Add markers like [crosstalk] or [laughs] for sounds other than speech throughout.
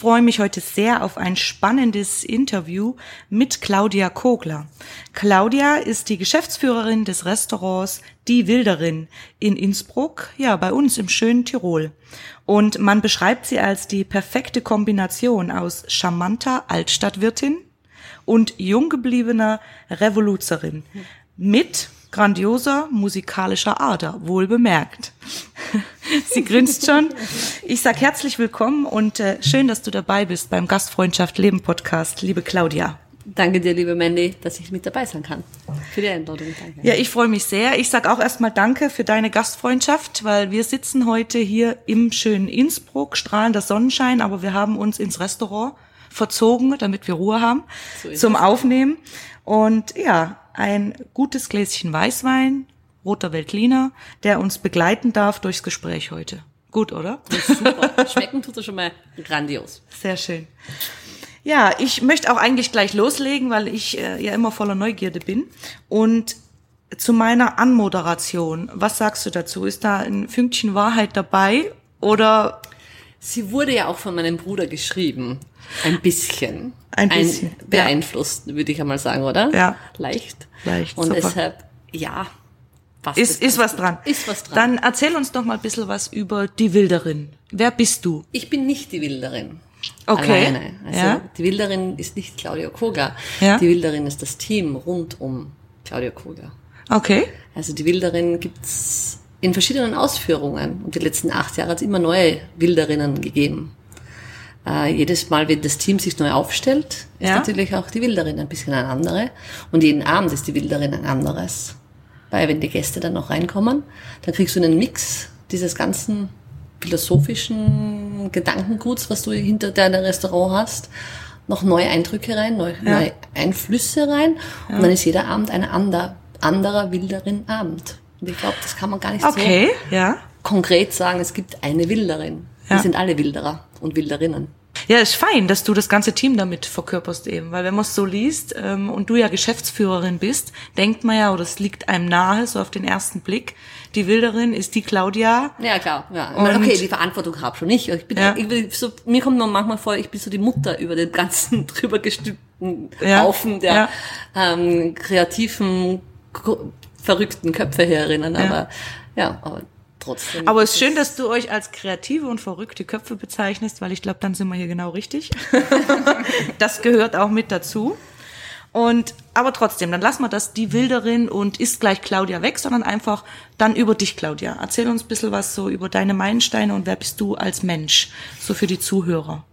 Freue mich heute sehr auf ein spannendes Interview mit Claudia Kogler. Claudia ist die Geschäftsführerin des Restaurants Die Wilderin in Innsbruck, ja, bei uns im schönen Tirol. Und man beschreibt sie als die perfekte Kombination aus charmanter Altstadtwirtin und junggebliebener Revoluzerin mit grandioser musikalischer Ader, wohl bemerkt. [laughs] Sie grinst schon. Ich sag herzlich willkommen und äh, schön, dass du dabei bist beim Gastfreundschaft Leben Podcast, liebe Claudia. Danke dir, liebe Mandy, dass ich mit dabei sein kann. Für die Einladung. Danke. Ja, ich freue mich sehr. Ich sag auch erstmal Danke für deine Gastfreundschaft, weil wir sitzen heute hier im schönen Innsbruck, strahlender Sonnenschein, aber wir haben uns ins Restaurant verzogen, damit wir Ruhe haben so zum. Aufnehmen. Und ja, ein gutes Gläschen Weißwein, roter Veltliner, der uns begleiten darf durchs Gespräch heute. Gut, oder? super. [laughs] Schmecken tut er schon mal grandios. Sehr schön. Ja, ich möchte auch eigentlich gleich loslegen, weil ich äh, ja immer voller Neugierde bin. Und zu meiner Anmoderation, was sagst du dazu? Ist da ein Fünkchen Wahrheit dabei oder? Sie wurde ja auch von meinem Bruder geschrieben. Ein bisschen. Ein bisschen. Ein beeinflusst, ja. würde ich einmal sagen, oder? Ja. Leicht. Leicht. Und super. deshalb, ja. Ist, ist was dran. Ist was dran. Dann erzähl uns doch mal ein bisschen was über die Wilderin. Wer bist du? Ich bin nicht die Wilderin. Okay. Alleine. Also ja. die Wilderin ist nicht Claudia Koga. Ja. Die Wilderin ist das Team rund um Claudia Koga. Okay. Also die Wilderin gibt's in verschiedenen Ausführungen. Und die letzten acht Jahre hat es immer neue Wilderinnen gegeben. Äh, jedes Mal, wenn das Team sich neu aufstellt, ist Ja. natürlich auch die Wilderin ein bisschen eine andere. Und jeden Abend ist die Wilderin ein anderes. Weil wenn die Gäste dann noch reinkommen, dann kriegst du einen Mix dieses ganzen philosophischen Gedankenguts, was du hinter deinem Restaurant hast, noch neue Eindrücke rein, neue, Ja. neue Einflüsse rein. Und dann ist jeder Abend ein ander, anderer Wilderin Abend. Und ich glaube, das kann man gar nicht Okay, so ja. konkret sagen, es gibt eine Wilderin. Wir Ja. sind alle Wilderer und Wilderinnen. Ja, ist fein, dass du das ganze Team damit verkörperst eben, weil wenn man es so liest ähm, und du ja Geschäftsführerin bist, denkt man ja, oder es liegt einem nahe, so auf den ersten Blick, die Wilderin ist die Claudia. Ja, klar. Ja. Und- okay, die Verantwortung habe schon ich. Ich bin, Ja. ich bin so, mir kommt man manchmal vor, ich bin so die Mutter über den ganzen [laughs] drüber gestülpten Ja. Haufen der Ja. ähm, kreativen, verrückten Köpfe herinnen. Aber ja, aber trotzdem. Aber es ist schön, dass du euch als kreative und verrückte Köpfe bezeichnest, weil ich glaube, dann sind wir hier genau richtig. [laughs] das gehört auch mit dazu. Und aber trotzdem, dann lassen wir das die Wilderin und ist gleich Claudia weg, sondern einfach dann über dich, Claudia. Erzähl uns ein bisschen was so über deine Meilensteine und wer bist du als Mensch, so für die Zuhörer.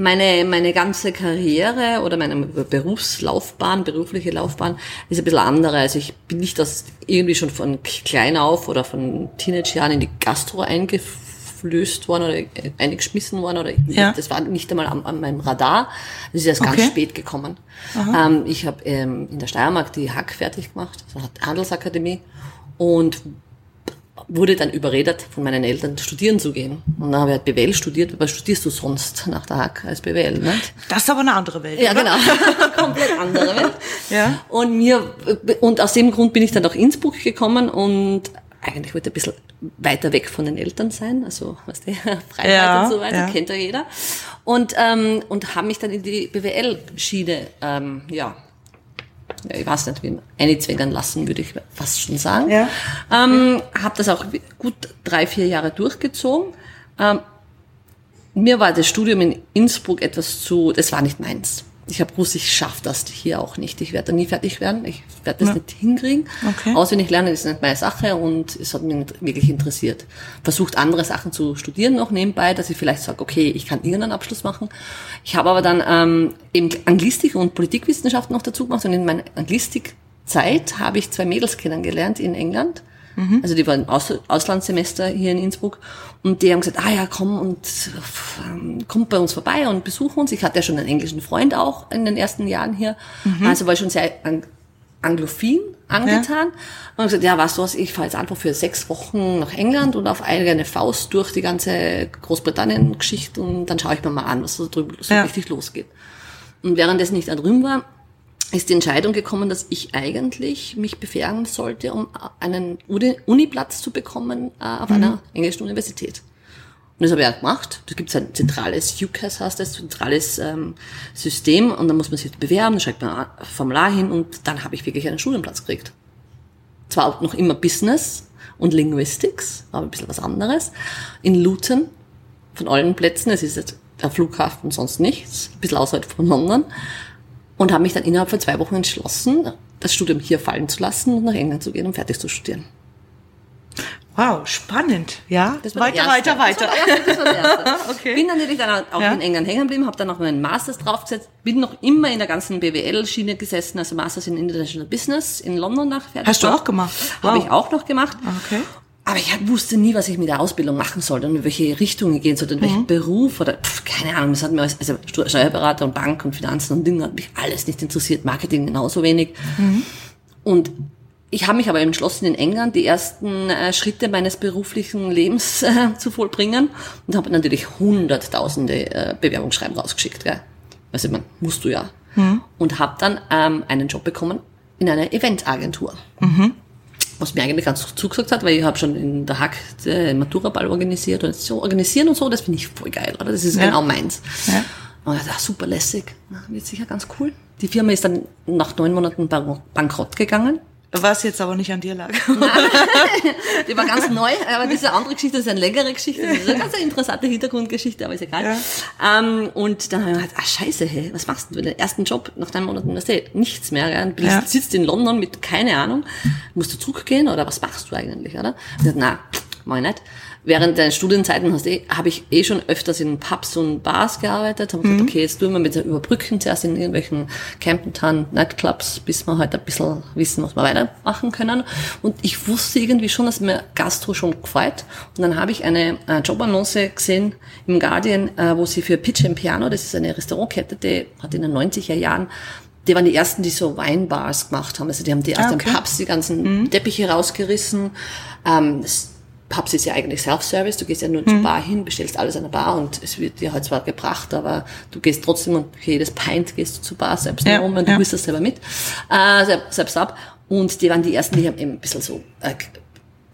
Meine, meine ganze Karriere oder meine Berufslaufbahn, berufliche Laufbahn ist ein bisschen andere. Also ich bin nicht das irgendwie schon von klein auf oder von Teenagejahren in die Gastro eingeflößt worden oder eingeschmissen worden oder Ja. das war nicht einmal an, an meinem Radar. Das ist erst ganz Okay. spät gekommen. Ähm, ich habe ähm, in der Steiermark die Hack fertig gemacht, also Handelsakademie und wurde dann überredet von meinen Eltern, studieren zu gehen. Und dann habe ich halt BWL studiert. Was studierst du sonst nach der Hack als BWL? Nicht? Das ist aber eine andere Welt. Ja, oder? genau. [laughs] Komplett andere Welt. Ja. Und mir, und aus dem Grund bin ich dann nach Innsbruck gekommen und eigentlich wollte ich ein bisschen weiter weg von den Eltern sein, also was [laughs] der Freiheit Ja, und so weiter, ja. kennt ja jeder. Und, ähm, und habe mich dann in die BWL-Schiene, ähm, ja, ich weiß nicht, wie einzwängern lassen, würde ich fast schon sagen. Ja. Ähm, habe das auch gut drei, vier Jahre durchgezogen. Ähm, mir war das Studium in Innsbruck etwas zu, das war nicht meins. Ich habe gewusst, ich schaffe das hier auch nicht. Ich werde da nie fertig werden. Ich werde das Ja. nicht hinkriegen. Okay. Auswendig lernen ist nicht meine Sache und es hat mich nicht wirklich interessiert. Versucht andere Sachen zu studieren noch nebenbei, dass ich vielleicht sage, okay, ich kann irgendeinen Abschluss machen. Ich habe aber dann ähm, eben Anglistik und Politikwissenschaften noch dazu gemacht und in meiner Anglistikzeit habe ich zwei Mädels kennengelernt in England. Mhm. Also die waren Aus Auslandssemester hier in Innsbruck. Und die haben gesagt, ah ja, komm und ähm, kommt bei uns vorbei und besuch uns. Ich hatte ja schon einen englischen Freund auch in den ersten Jahren hier. Mhm. Also war ich schon sehr anglophil angetan. Ja. Und gesagt, ja, weißt du was, ich fahre jetzt einfach für sechs Wochen nach England und auf eigene Faust durch die ganze Großbritannien-Geschichte und dann schaue ich mir mal an, was so drüben so ja. richtig losgeht. Und während nicht da drüben war, ist die Entscheidung gekommen, dass ich eigentlich mich bewerben sollte, um einen Uniplatz zu bekommen äh, auf mhm. einer englischen Universität. Und das habe ich auch gemacht. Da gibt es ein zentrales UCAS, heißt das, zentrales ähm, System. Und dann muss man sich bewerben, dann schreibt man ein Formular hin und dann habe ich wirklich einen Studienplatz gekriegt. Zwar auch noch immer Business und Linguistics, aber ein bisschen was anderes. In Luton, von allen Plätzen, es ist jetzt der Flughafen, sonst nichts, ein bisschen außerhalb von London. Und habe mich dann innerhalb von zwei Wochen entschlossen, das Studium hier fallen zu lassen und nach England zu gehen, um fertig zu studieren. Wow, spannend. Ja, weiter, weiter, weiter. War [laughs] okay. Bin dann natürlich dann auch ja. in England hängen geblieben, habe dann noch meinen Masters draufgesetzt, bin noch immer in der ganzen BWL-Schiene gesessen, also Masters in International Business in London nach fertig. Hast du auch gemacht? Wow. Habe ich auch noch gemacht. Okay. Aber ich wusste nie, was ich mit der Ausbildung machen sollte und in welche Richtung ich gehen sollte, in welchen mhm. Beruf oder pf, keine Ahnung. Das hat mir alles, also Steuerberater und Bank und Finanzen und Dinge hat mich alles nicht interessiert, Marketing genauso wenig. Mhm. Und ich habe mich aber entschlossen, in England die ersten äh, Schritte meines beruflichen Lebens [laughs] äh, zu vollbringen und habe natürlich hunderttausende äh, Bewerbungsschreiben rausgeschickt. Gell? Also man musst du ja. Mhm. Und habe dann ähm, einen Job bekommen in einer Eventagentur. Mhm. Was mir eigentlich ganz zugesagt hat, weil ich habe schon in der Hack den Maturaball organisiert und so organisieren und so, das finde ich voll geil, oder? Das ist ja. genau meins. Ja. Und ich dachte, super lässig, wird sicher ganz cool. Die Firma ist dann nach neun Monaten bankrott gegangen. Was jetzt aber nicht an dir lag. die war ganz [laughs] neu, aber diese andere Geschichte ist eine längere Geschichte. Das ist eine ganz interessante Hintergrundgeschichte, aber ist egal. Ja. Ähm, und dann habe ich mir gedacht, ah scheiße, hey, was machst du? Den ersten Job nach deinem Monat Universität? Nichts mehr. Gell? Du ja. sitzt in London mit keine Ahnung. Musst du zurückgehen oder was machst du eigentlich? Oder? Ich dachte, na, mach ich nicht während der Studienzeiten hast eh, habe ich eh schon öfters in Pubs und Bars gearbeitet. Habe mhm. gesagt, okay, jetzt tun wir mit der Überbrücken zuerst in irgendwelchen Campentown Nightclubs, bis wir halt ein bisschen wissen, was wir weitermachen können. Und ich wusste irgendwie schon, dass mir Gastro schon gefällt. Und dann habe ich eine äh, Jobannonce gesehen im Guardian, äh, wo sie für Pitch and Piano, das ist eine Restaurantkette, die hat in den 90er Jahren die waren die ersten, die so Weinbars gemacht haben. Also die haben die aus ah, okay. den Pubs die ganzen mhm. Teppiche rausgerissen. Ähm, Pubs ist ja eigentlich Self-Service, du gehst ja nur mhm. zur Bar hin, bestellst alles an der Bar und es wird dir halt zwar gebracht, aber du gehst trotzdem und jedes Pint gehst du zur Bar selbst ja, um und ja. du bist das selber mit, äh, selbst ab. Und die waren die ersten, die haben eben ein bisschen so äh,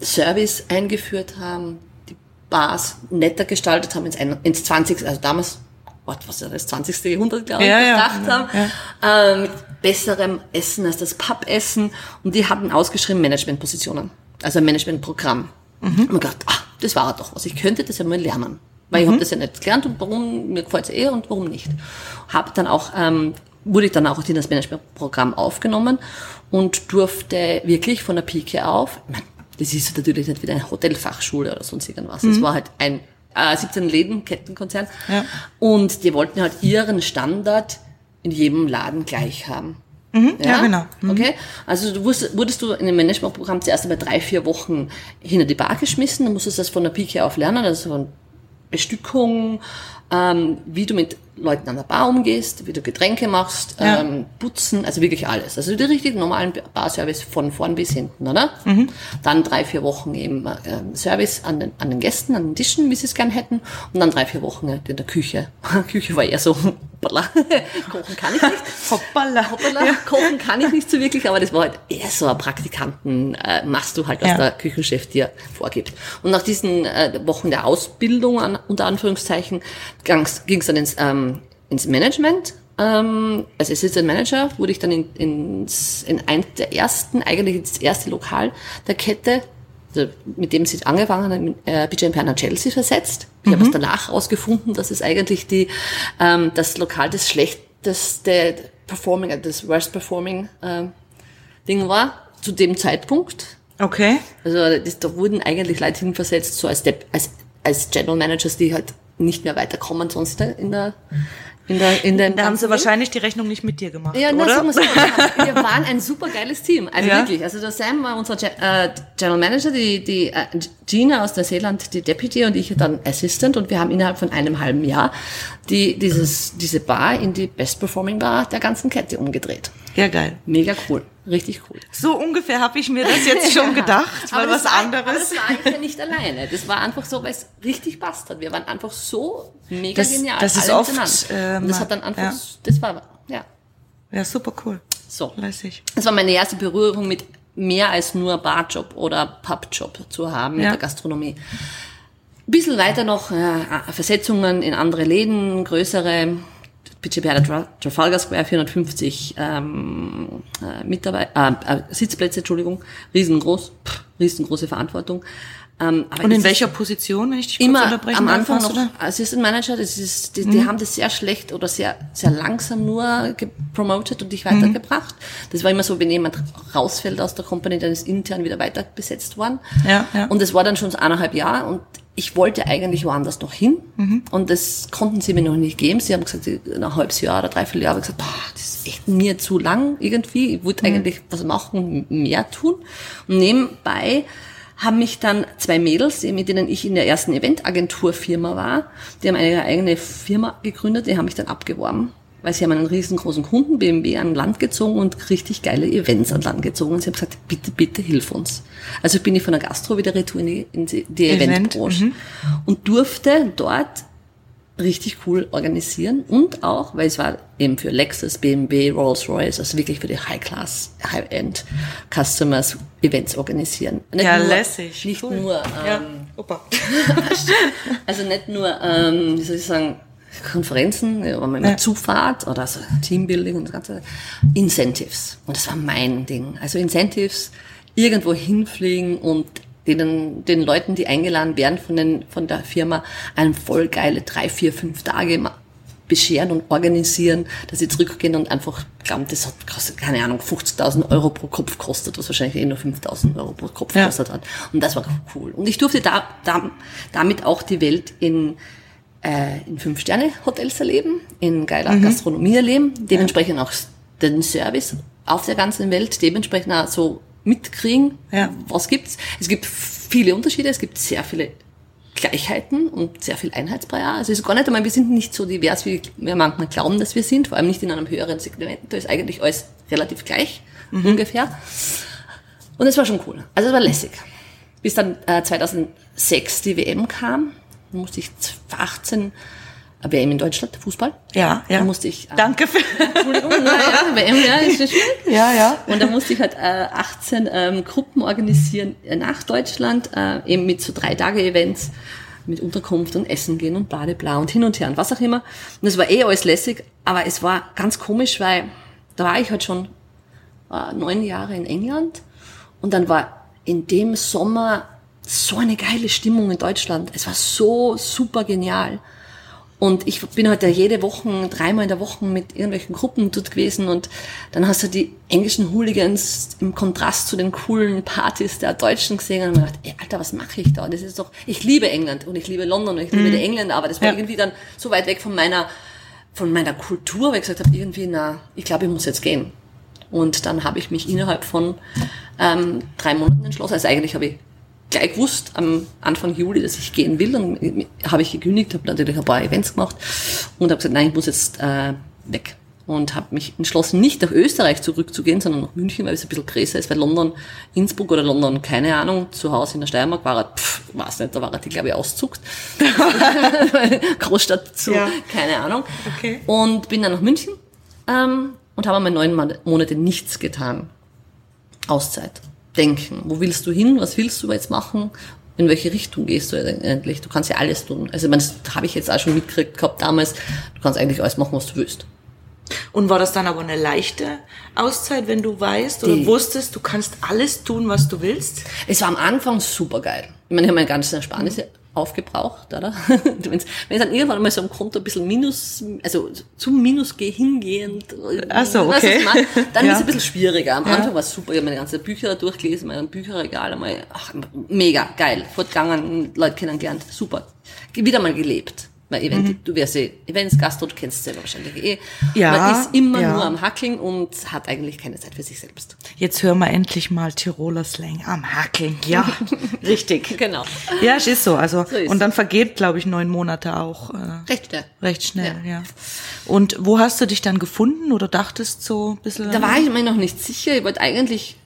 Service eingeführt haben, die Bars netter gestaltet haben ins, ins 20. also damals Gott, was ist das 20. Jahrhundert, glaube ich, ja, gedacht ja, haben, ja. Äh, mit besserem Essen als das Pub-Essen. Und die hatten ausgeschrieben Managementpositionen, also ein Managementprogramm. Mhm. Und mir gedacht, ah, das war doch was. Ich könnte das ja mal lernen. Weil mhm. ich habe das ja nicht gelernt und warum, mir gefällt es eher und warum nicht. Hab dann auch, ähm, wurde ich dann auch in das Managementprogramm aufgenommen und durfte wirklich von der Pike auf, ich mein, das ist natürlich nicht wieder eine Hotelfachschule oder sonst irgendwas. Mhm. Das war halt ein äh, 17 Läden, Kettenkonzern. Ja. Und die wollten halt ihren Standard in jedem Laden gleich haben. Mhm, ja? ja? genau. Mhm. Okay. Also du wurdest, wurdest du in dem Managementprogramm zuerst einmal drei, vier Wochen hinter die Bar geschmissen, dann musstest du das von der Pike auf lernen, also von Bestückung, ähm, wie du mit Leuten an der Bar umgehst, wie du Getränke machst, ja. ähm, putzen, also wirklich alles. Also die richtig normalen Barservice von vorn bis hinten, oder? Mhm. Dann drei, vier Wochen eben äh, Service an den, an den Gästen, an den Tischen, wie sie es gern hätten. Und dann drei, vier Wochen in der Küche. [laughs] Küche war eher so, hoppala, [laughs] kochen kann ich nicht. hoppala. Hoppala, ja. kochen kann ich nicht so wirklich, aber das war halt eher so ein Praktikanten, äh, machst du halt, was ja. der Küchenchef dir vorgibt. Und nach diesen äh, Wochen der Ausbildung, an, unter Anführungszeichen, ging es dann ins, ähm, ins Management. Ähm, als Assistant Manager wurde ich dann in, ins, in ein der ersten, eigentlich ins erste Lokal der Kette, also mit dem sie angefangen haben, äh, BJ Perner Chelsea versetzt. Ich mhm. habe es danach herausgefunden, dass es eigentlich die, ähm, das Lokal des schlechteste Performing, äh, das worst performing äh, Ding war zu dem Zeitpunkt. Okay. Also das, da wurden eigentlich Leute hinversetzt, so als, als, als General Managers, die halt nicht mehr weiterkommen sonst in der in der, in den da haben sie wahrscheinlich die Rechnung nicht mit dir gemacht, ja, oder? Na, so, [laughs] wir waren ein super geiles Team, also Ja. wirklich. Also der Sam war unser Ge äh, General Manager, die, die äh, Gina aus Neuseeland, die Deputy und ich dann Assistant und wir haben innerhalb von einem halben Jahr die, dieses, diese Bar in die Best Performing Bar der ganzen Kette umgedreht. Ja, geil. Mega cool, richtig cool. So ungefähr habe ich mir das jetzt [laughs] schon gedacht, weil Aber was war, anderes. Aber das war ich ja nicht alleine. Das war einfach so, weil es richtig passt hat. Wir waren einfach so mega Das- genial. das ist oft, äh, das hat dann einfach, ja. das war, ja, Ja, super cool. so. Lässig. Das war meine erste Berührung mit mehr als nur Barjob oder Pubjob zu haben Ja. der Gastronomie. Ein bisschen weiter noch äh, Versetzungen in andere Läden, größere. Tra- Trafalgar Square 450 ähm, äh, Mitarbeiter, äh, äh, Sitzplätze, Entschuldigung, riesengroß, pff, riesengroße Verantwortung. Ähm, Und in welcher Position, wenn ich dich kurz immer unterbrechen am darf, Anfang hast noch da? Assistant Manager, das ist, die, die haben das sehr schlecht oder sehr, sehr langsam nur gepromotet und dich weitergebracht. Das war immer so, wenn jemand rausfällt aus der Company, dann ist intern wieder weiter besetzt worden. Ja, ja. Und das war dann schon so eineinhalb Jahre und ich wollte eigentlich woanders noch hin Mhm. und das konnten sie mir noch nicht geben. Sie haben gesagt, ein halbes Jahr oder dreiviertel Jahr habe ich gesagt, boah, das ist echt mir zu lang irgendwie. Ich wollte Mhm. eigentlich was machen, mehr tun. Und nebenbei haben mich dann zwei Mädels, mit denen ich in der ersten Eventagenturfirma war, die haben eine eigene Firma gegründet, die haben mich dann abgeworben. Weil sie haben einen riesengroßen Kunden, BMW, an Land gezogen und richtig geile Events an Land gezogen. Und sie haben gesagt, bitte, bitte hilf uns. Also bin ich von der Gastro wieder retour in die, in die, die Event, Eventbranche und durfte dort richtig cool organisieren und auch, weil es war eben für Lexus, BMW, Rolls-Royce, also wirklich für die High-Class, High-End Customers Events organisieren. Nicht Ja, nur, lässig. Nicht Cool. nur, Ja, ähm, Opa. [laughs] also nicht nur, ähm, wie soll ich sagen, Konferenzen, ja, aber immer Ja. Zufahrt oder so Teambuilding und das ganze Incentives. Und das war mein Ding. Also Incentives, irgendwo hinfliegen und denen, den Leuten, die eingeladen werden von, den, von der Firma, einen voll geile drei, vier, fünf Tage bescheren und organisieren, dass sie zurückgehen und einfach glauben, das hat, kostet, keine Ahnung, 50.000 Euro pro Kopf kostet, was wahrscheinlich eh nur 5.000 Euro pro Kopf Ja. kostet hat. Und das war cool. Und ich durfte da, da, damit auch die Welt in äh, in Fünf-Sterne-Hotels erleben, in geiler Gastronomie erleben, dementsprechend auch den Service auf der ganzen Welt, dementsprechend auch so mitkriegen, Ja. was gibt's. Es gibt viele Unterschiede, es gibt sehr viele Gleichheiten und sehr viel Einheitsbrei. Also es ist gar nicht einmal, wir sind nicht so divers, wie wir manchmal glauben, dass wir sind, vor allem nicht in einem höheren Segment. Da ist eigentlich alles relativ gleich, ungefähr. Und es war schon cool. Also es war lässig. Bis dann äh, 2006 die WM kam, musste ich 18 äh, WM in Deutschland, Fußball. Ja, ja. Da musste ich. Äh, Danke für. Entschuldigung, naja, [laughs] WM, ja, ist nicht schwierig. Ja, ja. Und da musste ich halt äh, 18 ähm, Gruppen organisieren äh, nach Deutschland, äh, eben mit so drei Tage Events, mit Unterkunft und Essen gehen und bla bla und hin und her und was auch immer. Und das war eh alles lässig, aber es war ganz komisch, weil da war ich halt schon äh, neun Jahre in England und dann war in dem Sommer so eine geile Stimmung in Deutschland. Es war so super genial. Und ich bin halt da jede Woche, dreimal in der Woche mit irgendwelchen Gruppen dort gewesen und dann hast du die englischen Hooligans im Kontrast zu den coolen Partys der Deutschen gesehen und mir gedacht, ey, Alter, was mache ich da? Das ist doch, ich liebe England und ich liebe London und ich liebe die Engländer, aber das war Ja. irgendwie dann so weit weg von meiner, von meiner Kultur, weil ich gesagt habe, irgendwie, na, ich glaube, ich muss jetzt gehen. Und dann habe ich mich innerhalb von ähm, drei Monaten entschlossen. Also eigentlich habe ich gleich gewusst am Anfang Juli, dass ich gehen will. Und habe ich gekündigt, habe natürlich ein paar Events gemacht und habe gesagt, nein, ich muss jetzt äh, weg. Und habe mich entschlossen, nicht nach Österreich zurückzugehen, sondern nach München, weil es ein bisschen größer ist, weil London, Innsbruck oder London, keine Ahnung, zu Hause in der Steiermark war er, pff, weiß nicht, da war er, die, glaube ich, auszuckt. [laughs] [laughs] Großstadt zu, Ja. keine Ahnung. Okay. Und bin dann nach München ähm, und habe einmal neun Mon- Monate nichts getan. Auszeit. Denken. Wo willst du hin? Was willst du jetzt machen? In welche Richtung gehst du eigentlich? Du kannst ja alles tun. Also ich meine, das habe ich jetzt auch schon mitgekriegt gehabt damals. Du kannst eigentlich alles machen, was du willst. Und war das dann aber eine leichte Auszeit, wenn du weißt oder Die- wusstest, du kannst alles tun, was du willst? Es war am Anfang super geil. Ich meine, ich habe meine ganzen Ersparnisse aufgebraucht, oder? [laughs] Wenn es dann irgendwann mal so am Konto ein bisschen Minus, also zum Minus geh- hingehend, Ach so, okay. meine? dann Ja. ist es ein bisschen schwieriger. Am Ja. Anfang war es super, ich habe meine ganzen Bücher durchgelesen, mein Bücherregal einmal, ach, mega, geil, fortgegangen, Leute kennengelernt, super. Wieder mal gelebt. Weil Event, du wärst eh Events, Gastro, du kennst es selber wahrscheinlich eh. Ja, Man ist immer ja. nur am Hackeln und hat eigentlich keine Zeit für sich selbst. Jetzt hören wir endlich mal Tiroler Slang am Hackeln. Ja, [laughs] richtig. Genau. Ja, es ist so. Also So ist und dann vergeht, glaube ich, neun Monate auch äh, Recht schnell. recht schnell. Ja. Und wo hast du dich dann gefunden oder dachtest so ein bisschen? Da war ich mir noch nicht sicher. Ich wollte eigentlich,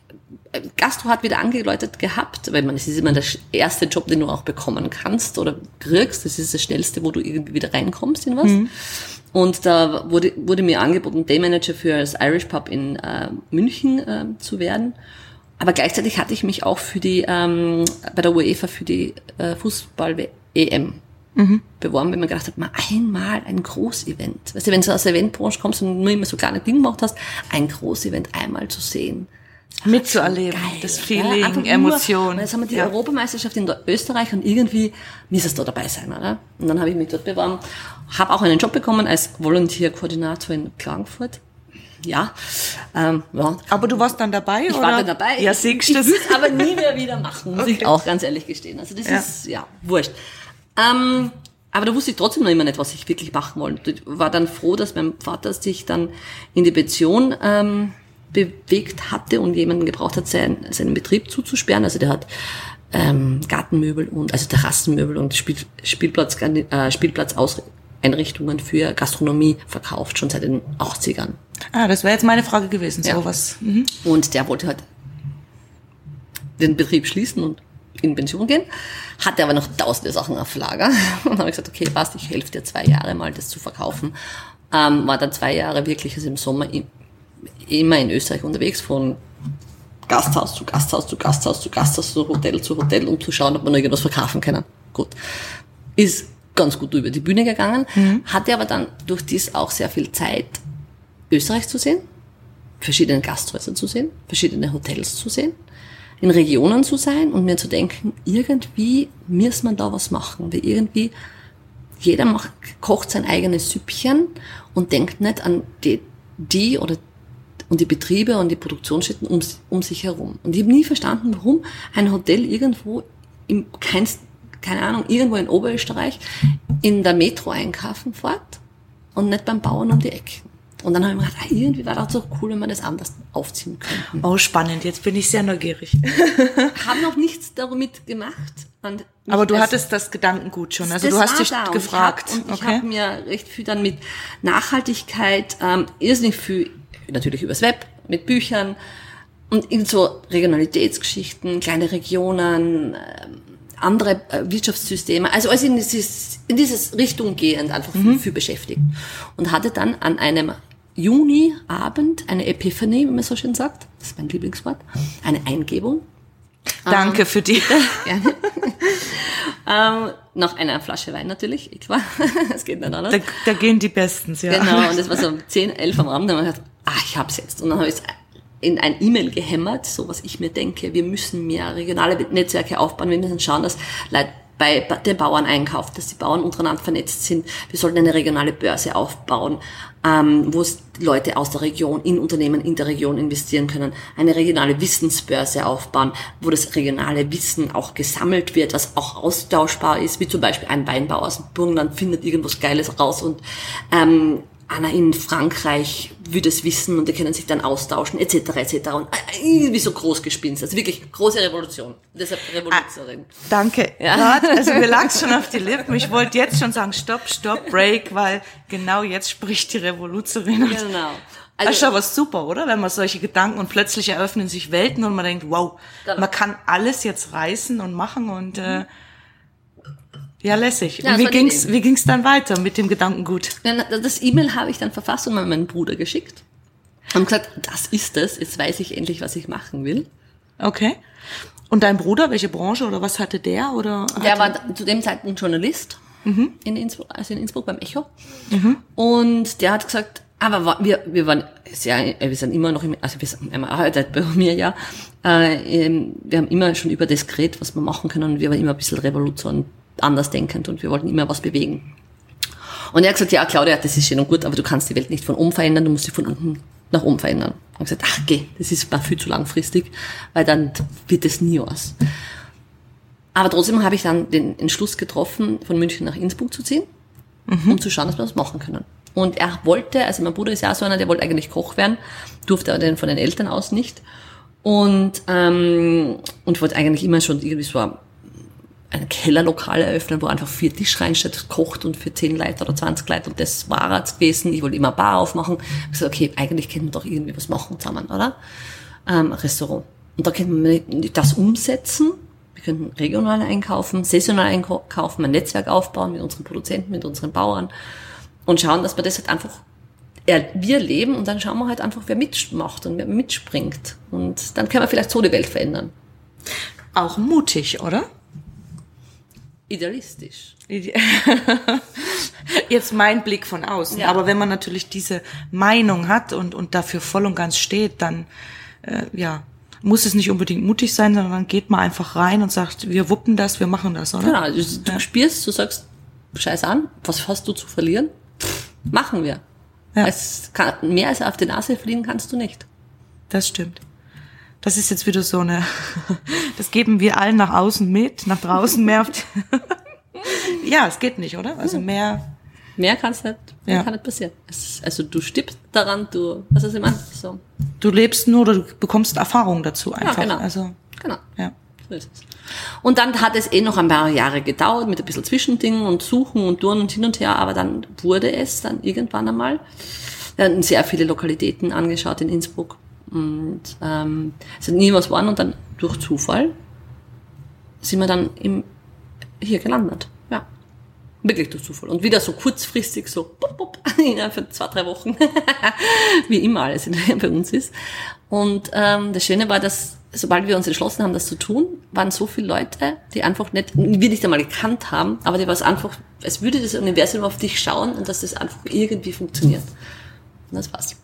Gastro hat wieder angeläutet gehabt, weil man, es ist immer der erste Job, den du auch bekommen kannst oder kriegst. Das ist das schnellste, wo du irgendwie wieder reinkommst in was. Und da wurde, wurde mir angeboten, Daymanager für das Irish Pub in äh, München äh, zu werden. Aber gleichzeitig hatte ich mich auch für die, ähm, bei der UEFA für die äh, Fußball-EM beworben, weil man gedacht hat, mal einmal ein Großevent. Weißt du, wenn du aus der Eventbranche kommst und nur immer so kleine Dinge gemacht hast, ein Großevent einmal zu sehen. Mitzuerleben, Geil, das ja, Feeling, einfach nur- Emotion. Jetzt haben wir die ja. Europameisterschaft in Österreich und irgendwie muss es da dabei sein, oder? Und dann habe ich mich dort beworben, habe auch einen Job bekommen als Volunteer-Koordinator in Klagenfurt. Ja, ähm, ja. Aber du warst dann dabei, Ich oder? war dann dabei. Ja, ich siehst ich du will es aber nie mehr wieder machen, muss ich Okay. auch ganz ehrlich gestehen. Also das Ja. ist, ja, wurscht. Ähm, aber da wusste ich trotzdem noch immer nicht, was ich wirklich machen wollte. Ich war dann froh, dass mein Vater sich dann in die Pension ähm, bewegt hatte und jemanden gebraucht hat, seinen, seinen Betrieb zuzusperren. Also der hat ähm, Gartenmöbel und also Terrassenmöbel und Spiel, Spielplatz, äh, Spielplatzeinrichtungen für Gastronomie verkauft, schon seit den 80ern. Ah, das wäre jetzt meine Frage gewesen. So Ja. was. Mhm. Und der wollte halt den Betrieb schließen und in Pension gehen, hatte aber noch tausende Sachen auf Lager. [laughs] Und dann habe ich gesagt, okay, passt, ich helfe dir zwei Jahre mal, das zu verkaufen. Ähm, war dann zwei Jahre wirklich, also im Sommer immer in Österreich unterwegs, von Gasthaus zu Gasthaus zu Gasthaus zu Gasthaus zu Hotel zu Hotel, um zu schauen, ob man noch irgendwas verkaufen können. Gut. Ist ganz gut über die Bühne gegangen, hatte aber dann durch dies auch sehr viel Zeit, Österreich zu sehen, verschiedene Gasthäuser zu sehen, verschiedene Hotels zu sehen, in Regionen zu sein und mir zu denken, irgendwie muss man da was machen, weil irgendwie jeder macht, kocht sein eigenes Süppchen und denkt nicht an die, die oder und die Betriebe und die Produktionsstätten um, um sich herum. Und ich habe nie verstanden, warum ein Hotel irgendwo im kein, keine Ahnung, irgendwo in Oberösterreich in der Metro einkaufen fährt und nicht beim Bauern um die Ecke. Und dann habe ich mir gedacht, ah, irgendwie wäre das doch cool, wenn wir das anders aufziehen könnten. Oh, spannend. Jetzt bin ich sehr neugierig. [laughs] Habe noch nichts damit gemacht. Aber du es- hattest das Gedankengut schon. Also du hast war dich und gefragt. Ich hab, und ich okay. habe mir recht viel dann mit Nachhaltigkeit, ähm, irrsinnig viel, natürlich übers Web, mit Büchern und in so Regionalitätsgeschichten, kleine Regionen, ähm, andere äh, Wirtschaftssysteme, also alles in dieses, in dieses Richtung gehend einfach viel, viel beschäftigt. Und hatte dann an einem Juni-Abend eine Epiphanie, wie man so schön sagt, das ist mein Lieblingswort, eine Eingebung, Danke für die. [laughs] Gerne. ähm, noch eine Flasche Wein natürlich, ich war. [laughs] Es geht nicht anders. Da, da gehen die Bestens, ja. Genau, und das war so um [laughs] 10, 11 am Abend, und dann habe ah, ich hab's jetzt. Und dann habe ich es in ein E-Mail gehämmert, so was ich mir denke, wir müssen mehr regionale Netzwerke aufbauen, wir müssen schauen, dass Leute bei den Bauern einkaufen, dass die Bauern untereinander vernetzt sind. Wir sollten eine regionale Börse aufbauen, ähm, wo Leute aus der Region in Unternehmen in der Region investieren können. Eine regionale Wissensbörse aufbauen, wo das regionale Wissen auch gesammelt wird, was auch austauschbar ist, wie zum Beispiel ein Weinbau aus dem Burgenland findet irgendwas Geiles raus und ähm, Anna in Frankreich würde es wissen und die können sich dann austauschen, etc. etc. Und äh, irgendwie so groß gespinst. Also wirklich große Revolution. Deshalb Revolutionärin. Danke. Ja. Also mir lag's schon auf die Lippen. Ich wollte jetzt schon sagen, stopp, stopp, break, weil genau jetzt spricht die. Und Genau. das ist Also, aber super, oder? Wenn man solche Gedanken und plötzlich eröffnen sich Welten und man denkt, wow, Genau. man kann alles jetzt reißen und machen und äh, ja, lässig. Ja, wie ging's, wie ging's dann weiter mit dem Gedankengut? das E-Mail habe ich dann verfasst und an meinen Bruder geschickt. Und gesagt, das ist es, jetzt weiß ich endlich, was ich machen will. Okay. Und dein Bruder, welche Branche oder was hatte der? Oder Der hatte, war zu dem Zeitpunkt Journalist in Innsbruck, also in Innsbruck beim Echo. Und der hat gesagt, aber wir, wir waren sehr, wir sind immer noch, im, also wir sind, er arbeitet bei mir ja, äh, ähm, wir haben immer schon über das geredet, was wir machen können und wir waren immer ein bisschen Revolution, andersdenkend und wir wollten immer was bewegen. Und er hat gesagt, ja Claudia, das ist schön und gut, aber du kannst die Welt nicht von oben verändern, du musst sie von unten nach oben verändern. Und ich gesagt, ach geh, das ist mal viel zu langfristig, weil dann wird es nie was. Aber trotzdem habe ich dann den Entschluss getroffen, von München nach Innsbruck zu ziehen. um zu schauen, dass wir das machen können. Und er wollte, also mein Bruder ist ja so einer, der wollte eigentlich Koch werden, durfte aber von den Eltern aus nicht. Und, ähm, und wollte eigentlich immer schon irgendwie so ein, Kellerlokal eröffnen, wo einfach vier Tisch reinsteht, kocht und für zehn Leute oder 20 Leute und das war es gewesen. Ich wollte immer Bar aufmachen. Ich gesagt, okay, eigentlich können wir doch irgendwie was machen zusammen, oder? Ähm, Restaurant. Und da könnten wir das umsetzen. Wir könnten regional einkaufen, saisonal einkaufen, ein Netzwerk aufbauen mit unseren Produzenten, mit unseren Bauern und schauen, dass wir das halt einfach wir leben und dann schauen wir halt einfach, wer mitmacht und wer mitspringt. Und dann können wir vielleicht so die Welt verändern. Auch mutig, oder? Idealistisch. [laughs] Jetzt mein Blick von außen. Ja. Aber wenn man natürlich diese Meinung hat und, und dafür voll und ganz steht, dann äh, ja, muss es nicht unbedingt mutig sein, sondern dann geht man einfach rein und sagt, wir wuppen das, wir machen das, oder? Genau, du, du ja. spürst, du sagst, scheiß an, was hast du zu verlieren? machen wir. Ja. Kann, mehr als auf die Nase fliegen kannst du nicht. Das stimmt. Das ist jetzt wieder so eine, [laughs] das geben wir allen nach außen mit, nach draußen mehr. [laughs] ja, es geht nicht, oder? Also mehr. Mehr kann's nicht, mehr ja. kann nicht passieren. Es, also du stirbst daran, du, was ist immer so. Du lebst nur oder du bekommst Erfahrung dazu einfach. Ja, genau. Also, genau. Ja. So ist es. Und dann hat es eh noch ein paar Jahre gedauert mit ein bisschen Zwischendingen und Suchen und Touren und hin und her, aber dann wurde es dann irgendwann einmal. Wir hatten sehr viele Lokalitäten angeschaut in Innsbruck und ähm, es hat nie was waren und dann durch Zufall sind wir dann im, hier gelandet. Ja. Wirklich durch Zufall. Und wieder so kurzfristig, so bup, bup, für zwei, drei Wochen, [laughs] wie immer alles bei uns ist. Und ähm, das Schöne war, dass sobald wir uns entschlossen haben, das zu tun, waren so viele Leute, die einfach nicht, wir nicht einmal gekannt haben, aber die war es einfach, es würde das Universum auf dich schauen und dass das einfach irgendwie funktioniert. Und das war's.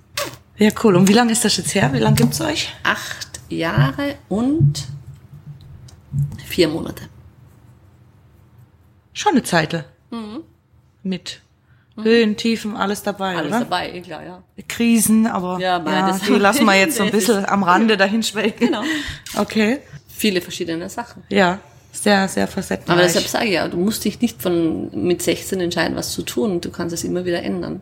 Ja, cool. Und wie lange ist das jetzt her? Wie lange gibt's euch? Acht Jahre und vier Monate. Schon eine Zeit. Mhm. Mit Mhm. Höhen, Tiefen, alles dabei, alles oder? dabei, klar, ja. Krisen, aber ja, ja die lassen wir jetzt so ein [laughs] bisschen am Rande dahin schwelgen. Genau. Okay. Viele verschiedene Sachen. Ja, sehr, sehr facettenreich. Aber deshalb sage ich ja, du musst dich nicht von mit 16 entscheiden, was zu tun. Du kannst es immer wieder ändern.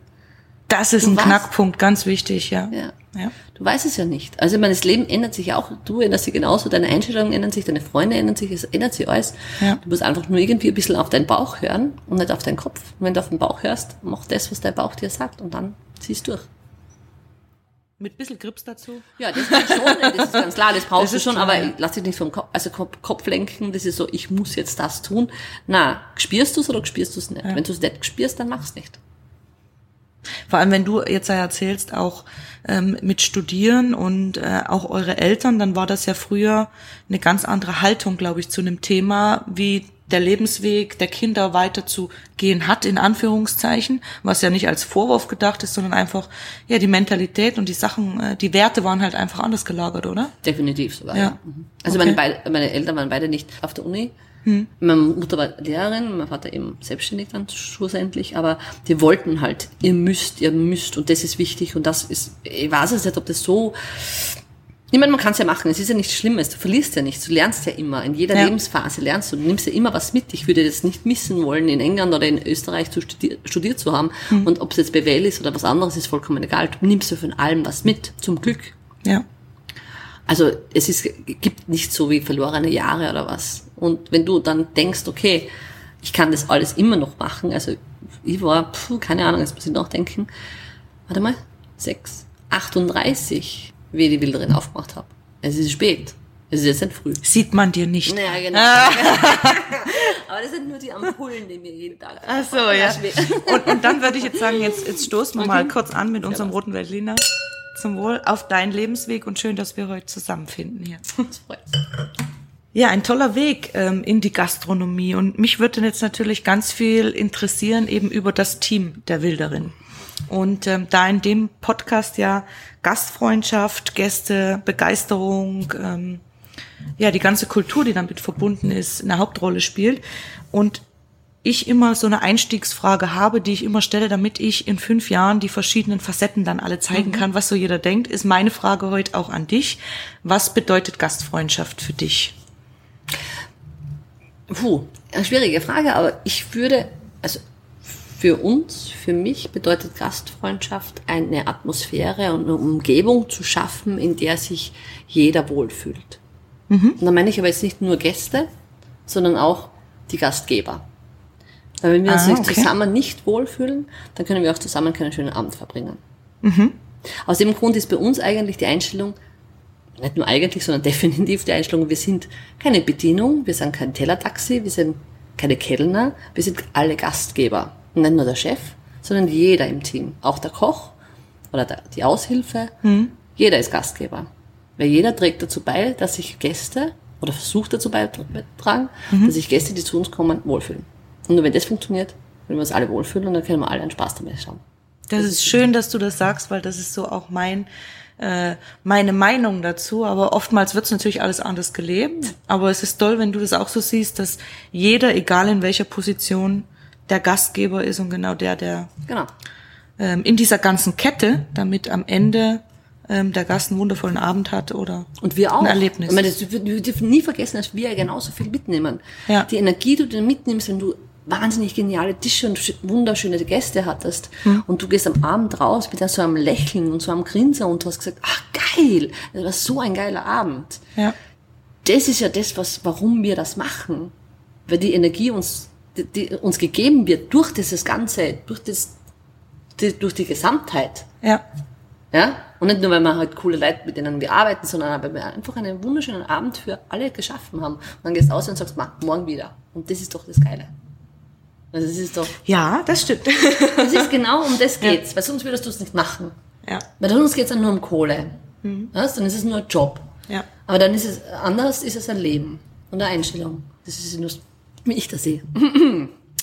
Das ist du ein Knackpunkt, ganz wichtig, ja. ja. ja. Du weißt es ja nicht. Also ich meine, das Leben ändert sich auch. Du änderst dich genauso, deine Einstellungen ändern sich, deine Freunde ändern sich, es ändert sich alles. Ja. Du musst einfach nur irgendwie ein bisschen auf deinen Bauch hören und nicht auf deinen Kopf. Und wenn du auf den Bauch hörst, mach das, was dein Bauch dir sagt und dann ziehst du durch. Mit ein bisschen Grips dazu? Ja, das kann schon, das ist ganz klar, das brauchst das du schon, klar, aber ja. lass dich nicht vom Kopf, also Kopf lenken, das ist so, ich muss jetzt das tun. Na, spürst du es oder spürst du es nicht? Ja. Wenn du es nicht spürst, dann mach's nicht. Vor allem, wenn du jetzt ja erzählst, auch ähm, mit Studieren und äh, auch eure Eltern, dann war das ja früher eine ganz andere Haltung, glaube ich, zu einem Thema, wie der Lebensweg der Kinder weiterzugehen hat, in Anführungszeichen, was ja nicht als Vorwurf gedacht ist, sondern einfach, ja, die Mentalität und die Sachen, äh, die Werte waren halt einfach anders gelagert, oder? Definitiv sogar. Ja. Mhm. Also okay. meine, meine Eltern waren beide nicht auf der Uni, hm. Meine Mutter war Lehrerin, mein Vater eben selbstständig dann schlussendlich, aber die wollten halt, ihr müsst, ihr müsst und das ist wichtig und das ist, ich weiß es nicht, ob das so, ich meine, man kann es ja machen, es ist ja nichts Schlimmes, du verlierst ja nichts, du lernst ja immer, in jeder ja. Lebensphase lernst du, du nimmst ja immer was mit. Ich würde das nicht missen wollen, in England oder in Österreich zu studier, studiert zu haben hm. und ob es jetzt BWL ist oder was anderes, ist vollkommen egal, du nimmst ja von allem was mit, zum Glück. Ja. Also es ist, gibt nicht so wie verlorene Jahre oder was. Und wenn du dann denkst, okay, ich kann das alles immer noch machen, also ich war, puh, keine Ahnung, jetzt muss ich nachdenken, warte mal, 6, 38, wie ich die Wilderin aufgemacht habe. Es ist spät. Es ist jetzt nicht früh. Sieht man dir nicht. Naja, [laughs] genau. Aber das sind nur die Ampullen, die mir jeden Tag. Ach so, ja. Und, und dann würde ich jetzt sagen, jetzt, jetzt stoßen wir okay. mal kurz an mit unserem roten Veltliner. Zum Wohl auf deinen Lebensweg und schön, dass wir heute zusammenfinden hier. [laughs] Das freut Ja, ein toller Weg ähm, in die Gastronomie. Und mich würde jetzt natürlich ganz viel interessieren eben über das Team der Wilderin. Und ähm, da in dem Podcast ja Gastfreundschaft, Gäste, Begeisterung, ähm, ja, die ganze Kultur, die damit verbunden ist, eine Hauptrolle spielt. Und ich immer so eine Einstiegsfrage habe, die ich immer stelle, damit ich in fünf Jahren die verschiedenen Facetten dann alle zeigen mhm. kann, was so jeder denkt, ist meine Frage heute auch an dich. Was bedeutet Gastfreundschaft für dich? Puh, eine schwierige Frage, aber ich würde, also für uns, für mich bedeutet Gastfreundschaft eine Atmosphäre und eine Umgebung zu schaffen, in der sich jeder wohlfühlt. Mhm. Und da meine ich aber jetzt nicht nur Gäste, sondern auch die Gastgeber. Weil wenn wir uns ah, okay. zusammen nicht wohlfühlen, dann können wir auch zusammen keinen schönen Abend verbringen. Mhm. Aus dem Grund ist bei uns eigentlich die Einstellung, nicht nur eigentlich, sondern [laughs] definitiv die Einstellung, wir sind keine Bedienung, wir sind kein Tellertaxi, wir sind keine Kellner, wir sind alle Gastgeber. Und nicht nur der Chef, sondern jeder im Team. Auch der Koch oder der, die Aushilfe. Mhm. Jeder ist Gastgeber. Weil jeder trägt dazu bei, dass sich Gäste oder versucht dazu beitragen, mhm. dass sich Gäste, die zu uns kommen, wohlfühlen. Und nur wenn das funktioniert, wenn wir uns alle wohlfühlen, dann können wir alle einen Spaß damit haben. Das, das ist schön, dass du das sagst, weil das ist so auch mein äh, meine Meinung dazu, aber oftmals wird es natürlich alles anders gelebt. Aber es ist toll, wenn du das auch so siehst, dass jeder, egal in welcher Position, der Gastgeber ist und genau der, der genau. ähm, in dieser ganzen Kette, damit am Ende ähm, der Gast einen wundervollen Abend hat oder und wir auch. ein Erlebnis. Ich meine, das, wir dürfen nie vergessen, dass wir genauso viel mitnehmen. Ja. Die Energie, die du mitnimmst, wenn du wahnsinnig geniale Tische und wunderschöne Gäste hattest mhm. und du gehst am Abend raus mit so einem Lächeln und so einem Grinser und du hast gesagt, ach geil, das war so ein geiler Abend. Ja. Das ist ja das, was, warum wir das machen. Weil die Energie uns, die, die uns gegeben wird durch dieses Ganze, durch das, die, durch die Gesamtheit. Ja. Ja? Und nicht nur, weil wir halt coole Leute, mit denen wir arbeiten, sondern weil wir einfach einen wunderschönen Abend für alle geschaffen haben. Und dann gehst du aus und sagst, morgen wieder. Und das ist doch das Geile. Also das ist doch. Ja, das stimmt. [laughs] Das ist genau um das geht's, ja. weil sonst würdest du es nicht machen. Ja. Weil sonst geht's dann nur um Kohle. Mhm. Weißt? Dann ist es nur ein Job. Ja. Aber dann ist es anders, ist es ein Leben und eine Einstellung. Das ist nur, wie ich das sehe.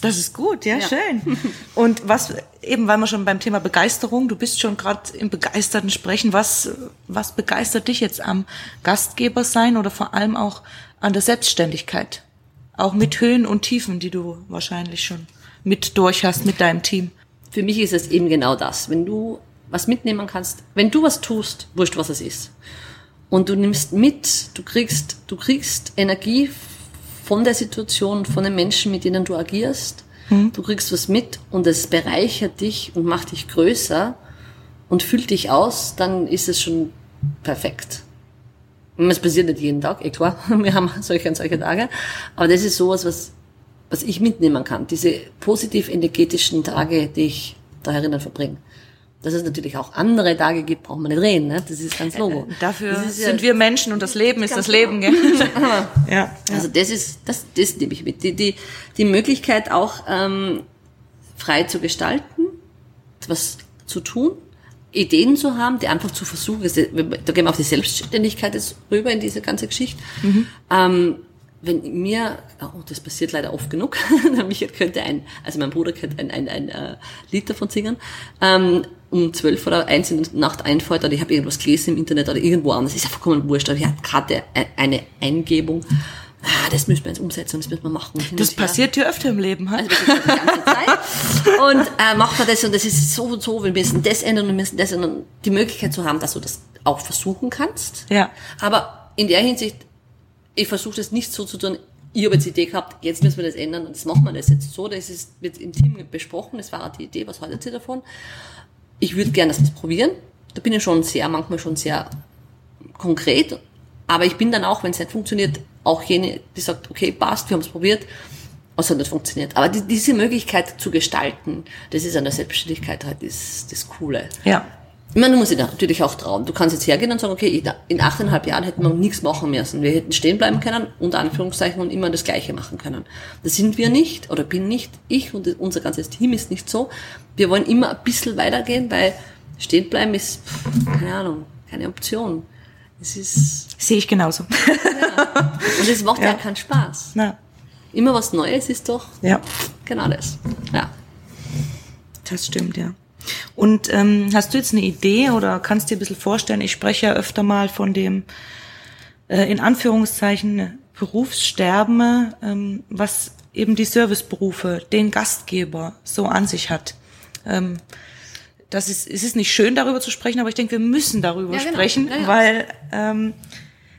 Das ist gut, ja, ja, schön. Und was eben, weil wir schon beim Thema Begeisterung, du bist schon gerade im begeisterten Sprechen, was was begeistert dich jetzt am Gastgeber sein oder vor allem auch an der Selbstständigkeit? Auch mit Höhen und Tiefen, die du wahrscheinlich schon mit durch hast mit deinem Team. Für mich ist es eben genau das. Wenn du was mitnehmen kannst, wenn du was tust, wurscht was es ist. Und du nimmst mit, du kriegst, du kriegst Energie von der Situation, von den Menschen, mit denen du agierst. Mhm. Du kriegst was mit und es bereichert dich und macht dich größer und füllt dich aus, dann ist es schon perfekt. Es passiert nicht jeden Tag, eh klar. [laughs] Wir haben solche und solche Tage. Aber das ist sowas, was, was ich mitnehmen kann. Diese positiv energetischen Tage, die ich da herinnen verbringe. Dass es natürlich auch andere Tage gibt, braucht man nicht reden, ne? Das ist ganz logo. Äh, dafür sind ja, wir Menschen und das Leben ist das Leben, gell? [laughs] ja, ja. Also das ist, das, das nehme ich mit. Die, die, die Möglichkeit auch ähm, frei zu gestalten, was zu tun, Ideen zu haben, die einfach zu versuchen, da gehen wir auf die Selbstständigkeit jetzt rüber in diese ganze Geschichte. Mhm. Ähm, wenn mir, oh, das passiert leider oft genug, [laughs] Michael könnte ein, also mein Bruder könnte ein, ein, ein, ein äh, Lied davon singen, ähm, um zwölf oder eins in der Nacht einfällt oder ich habe irgendwas gelesen im Internet oder irgendwo anders, ist ja vollkommen wurscht, aber ich habe gerade eine Eingebung ah, das müssen wir jetzt umsetzen, das müssen wir machen. Das passiert ja öfter im Leben, halt. Also die ganze Zeit. Und äh, macht man das und das ist so und so, wir müssen das ändern und wir müssen das ändern. Die Möglichkeit zu haben, dass du das auch versuchen kannst. Ja. Aber in der Hinsicht, ich versuche das nicht so zu tun, ich habe jetzt die Idee gehabt, jetzt müssen wir das ändern und das machen wir das jetzt so. Das ist, wird im Team besprochen, das war die Idee, was haltet ihr davon? Ich würde gerne das probieren. Da bin ich schon sehr, manchmal schon sehr konkret. Aber ich bin dann auch, wenn es nicht funktioniert, auch jene, die sagt, okay, passt, wir haben es probiert, außer das funktioniert. Aber die, diese Möglichkeit zu gestalten, das ist an der Selbstständigkeit halt das, das Coole. Ja. Ich meine, du musst dich natürlich auch trauen. Du kannst jetzt hergehen und sagen, okay, in achteinhalb Jahren hätten wir nichts machen müssen. Wir hätten stehen bleiben können, unter Anführungszeichen, und immer das Gleiche machen können. Das sind wir nicht, oder bin nicht ich, und unser ganzes Team ist nicht so. Wir wollen immer ein bisschen weitergehen, weil stehen bleiben ist, keine Ahnung, keine Option. Es ist. Sehe ich genauso. Ja. Und es macht ja, ja keinen Spaß. Na. Immer was Neues ist doch ja. genau das. Ja. Das stimmt, ja. Und ähm, hast du jetzt eine Idee oder kannst dir ein bisschen vorstellen, ich spreche ja öfter mal von dem, äh, in Anführungszeichen, Berufssterben, ähm, was eben die Serviceberufe, den Gastgeber so an sich hat. Ähm, das ist, es ist nicht schön, darüber zu sprechen, aber ich denke, wir müssen darüber ja, genau. sprechen, ja, ja. weil ähm,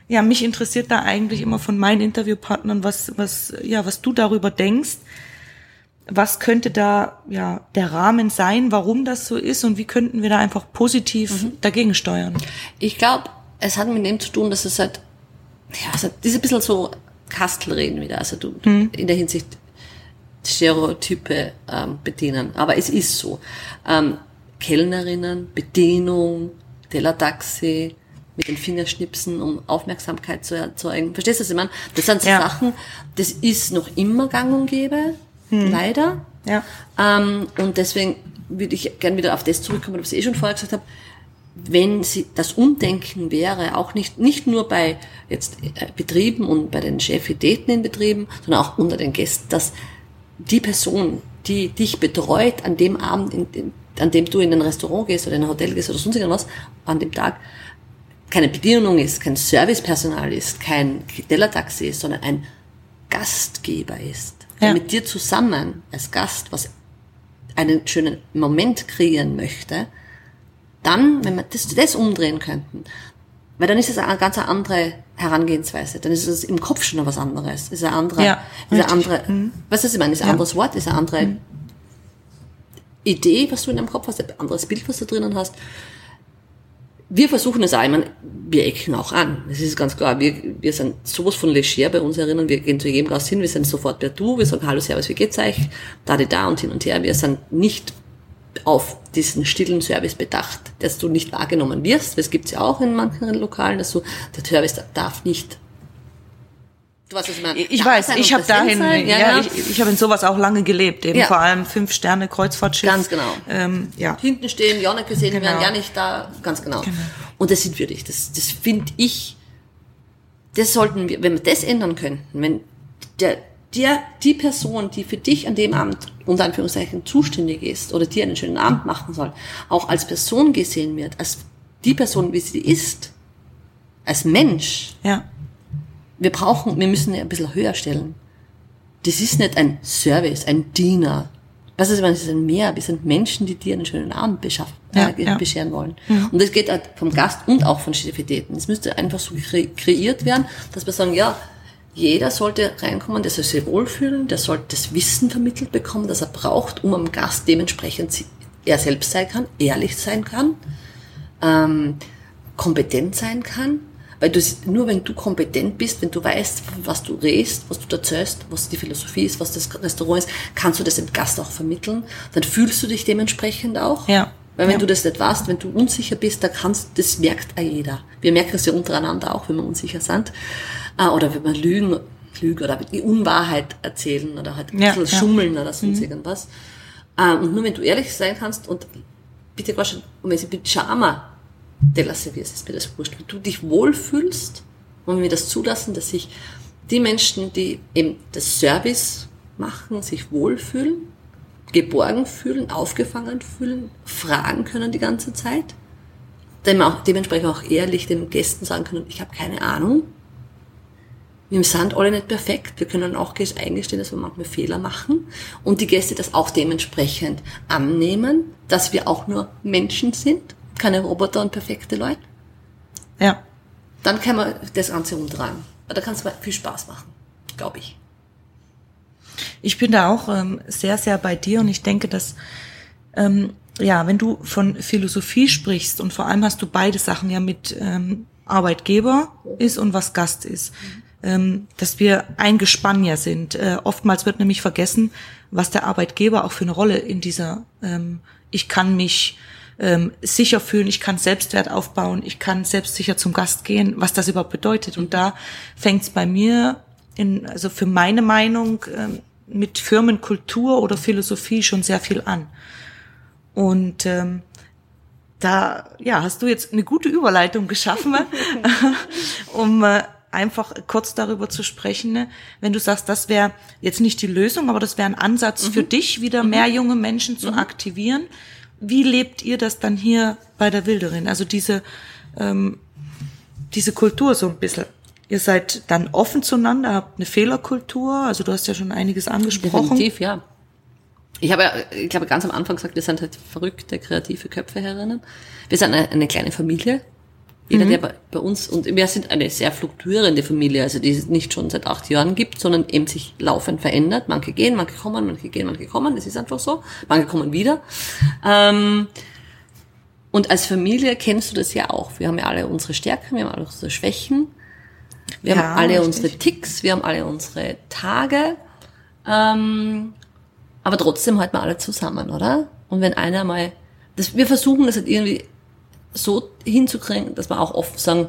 ja mich interessiert da eigentlich immer von meinen Interviewpartnern, was was ja was du darüber denkst. was könnte da ja der Rahmen sein, warum das so ist und wie könnten wir da einfach positiv mhm. dagegen steuern? Ich glaube, es hat mit dem zu tun, dass es halt, ja, es hat diese bisschen so Kastelreden wieder, also du mhm. in der Hinsicht Stereotype ähm, bedienen. Aber es ist so. Ähm, Kellnerinnen, Bedienung, Tellertaxi, mit den Fingerschnipsen, um Aufmerksamkeit zu erzeugen. Verstehst du, was ich meine? Das sind so ja. Sachen, das ist noch immer gang und gäbe, hm. leider. Ja. Ähm, und deswegen würde ich gern wieder auf das zurückkommen, was ich eh schon vorher gesagt habe. Wenn sie das Umdenken wäre, auch nicht, nicht nur bei jetzt äh, Betrieben und bei den Chefitäten in Betrieben, sondern auch unter den Gästen, dass die Person, die dich betreut an dem Abend, in, in, an dem du in ein Restaurant gehst oder in ein Hotel gehst oder sonst irgendwas, an dem Tag, keine Bedienung ist, kein Servicepersonal ist, kein Tellertaxi ist, sondern ein Gastgeber ist, der ja. mit dir zusammen als Gast was einen schönen Moment kreieren möchte, dann, wenn wir das, das umdrehen könnten, weil dann ist es eine ganz andere Herangehensweise. Dann ist es im Kopf schon was anderes. Ist ein anderer, ja, ist ein andere, mhm. was ist ich meine? Ist ein ja. anderes Wort, ist eine andere mhm. Idee, was du in deinem Kopf hast, ein anderes Bild, was du drinnen hast wir versuchen es auch, ich meine, wir ecken auch an. Das ist ganz klar. Wir, wir sind sowas von leger bei uns erinnern. Wir gehen zu jedem Gast hin, wir sind sofort per Du, wir sagen Hallo, Servus, wie geht's euch? Da, die da und hin und her. Wir sind nicht auf diesen stillen Service bedacht, dass du nicht wahrgenommen wirst. Das gibt's ja auch in manchen Lokalen, dass du, der Service darf nicht Du weißt, was ich. Ich weiß, ich habe dahin, ja, ja, ich, ich habe in sowas auch lange gelebt, eben ja. vor allem fünf Sterne Kreuzfahrtschiff. Ganz genau. Ähm, ja. Hinten stehen, ja nicht gesehen genau. werden, ja nicht da, ganz genau. genau. Und das sind würdig. Das, das finde ich, das sollten wir, wenn wir das ändern könnten, wenn der, der, die Person, die für dich an dem Abend unter Anführungszeichen zuständig ist oder dir einen schönen Abend machen soll, auch als Person gesehen wird, als die Person, wie sie ist, als Mensch. Ja wir brauchen, wir müssen ein bisschen höher stellen. Das ist nicht ein Service, ein Diener. Was ist, wenn es ein Mehr? Wir sind Menschen, die dir einen schönen Abend beschaffen, ja, äh, ja. bescheren wollen. Mhm. Und das geht halt vom Gast und auch von Chefitäten. Es müsste einfach so kre kreiert werden, dass wir sagen, ja, jeder sollte reinkommen, der soll sich wohlfühlen, der sollte das Wissen vermittelt bekommen, das er braucht, um am Gast dementsprechend er selbst sein kann, ehrlich sein kann, ähm, kompetent sein kann weil du, nur wenn du kompetent bist, wenn du weißt, was du redest, was du erzählst, was die Philosophie ist, was das Restaurant ist, kannst du das dem Gast auch vermitteln. Dann fühlst du dich dementsprechend auch. Ja. Weil wenn ja. du das nicht weißt, wenn du unsicher bist, da kannst, das merkt auch jeder. Wir merken es ja untereinander auch, wenn wir unsicher sind. Äh, oder wenn wir lügen, lügen oder die Unwahrheit erzählen oder halt ein ja, bisschen ja. schummeln oder sonst mhm. irgendwas. Äh, und nur wenn du ehrlich sein kannst und bitte Gott, wenn sie mit Charme Della Serviers ist mir das wurscht. Wenn du dich wohlfühlst und wir das zulassen, dass sich die Menschen, die eben das Service machen, sich wohlfühlen, geborgen fühlen, aufgefangen fühlen, fragen können die ganze Zeit, dementsprechend auch ehrlich den Gästen sagen können, ich habe keine Ahnung, wir sind alle nicht perfekt. Wir können auch eingestehen, dass wir manchmal Fehler machen und die Gäste das auch dementsprechend annehmen, dass wir auch nur Menschen sind keine Roboter und perfekte Leute. Ja. Dann kann man das Ganze umtragen. Da kann es viel Spaß machen, glaube ich. Ich bin da auch ähm, sehr, sehr bei dir und ich denke, dass ähm, ja, wenn du von Philosophie sprichst und vor allem hast du beide Sachen ja mit ähm, Arbeitgeber ist und was Gast ist, ähm, dass wir ein Gespann ja sind. Äh, oftmals wird nämlich vergessen, was der Arbeitgeber auch für eine Rolle in dieser ähm, ich kann mich ähm, sicher fühlen, ich kann Selbstwert aufbauen, ich kann selbstsicher zum Gast gehen, was das überhaupt bedeutet. Und da fängt es bei mir in, also für meine Meinung ähm, mit Firmenkultur oder Philosophie schon sehr viel an. Und ähm, da ja, hast du jetzt eine gute Überleitung geschaffen, [laughs] um äh, einfach kurz darüber zu sprechen, ne? wenn du sagst, das wäre jetzt nicht die Lösung, aber das wäre ein Ansatz mhm. für dich, wieder mhm. mehr junge Menschen zu mhm. aktivieren wie lebt ihr das dann hier bei der Wilderin? Also diese, ähm, diese Kultur so ein bisschen. Ihr seid dann offen zueinander, habt eine Fehlerkultur, also du hast ja schon einiges angesprochen. Definitiv, ja. Ich habe ja, ich glaube, ganz am Anfang gesagt, wir sind halt verrückte, kreative Köpfe herinnen. Wir sind eine, eine kleine Familie. Jeder, der bei, bei uns, und wir sind eine sehr fluktuierende Familie, also die es nicht schon seit acht Jahren gibt, sondern eben sich laufend verändert. Manche gehen, manche kommen, manche gehen, manche kommen, das ist einfach so. Manche kommen wieder. Ähm, und als Familie kennst du das ja auch. Wir haben ja alle unsere Stärken, wir haben alle unsere Schwächen. Wir Ja, haben alle richtig. unsere Ticks, wir haben alle unsere Tage. Ähm, aber trotzdem halten wir alle zusammen, oder? Und wenn einer mal, das, wir versuchen das halt irgendwie so hinzukriegen, dass wir auch oft sagen,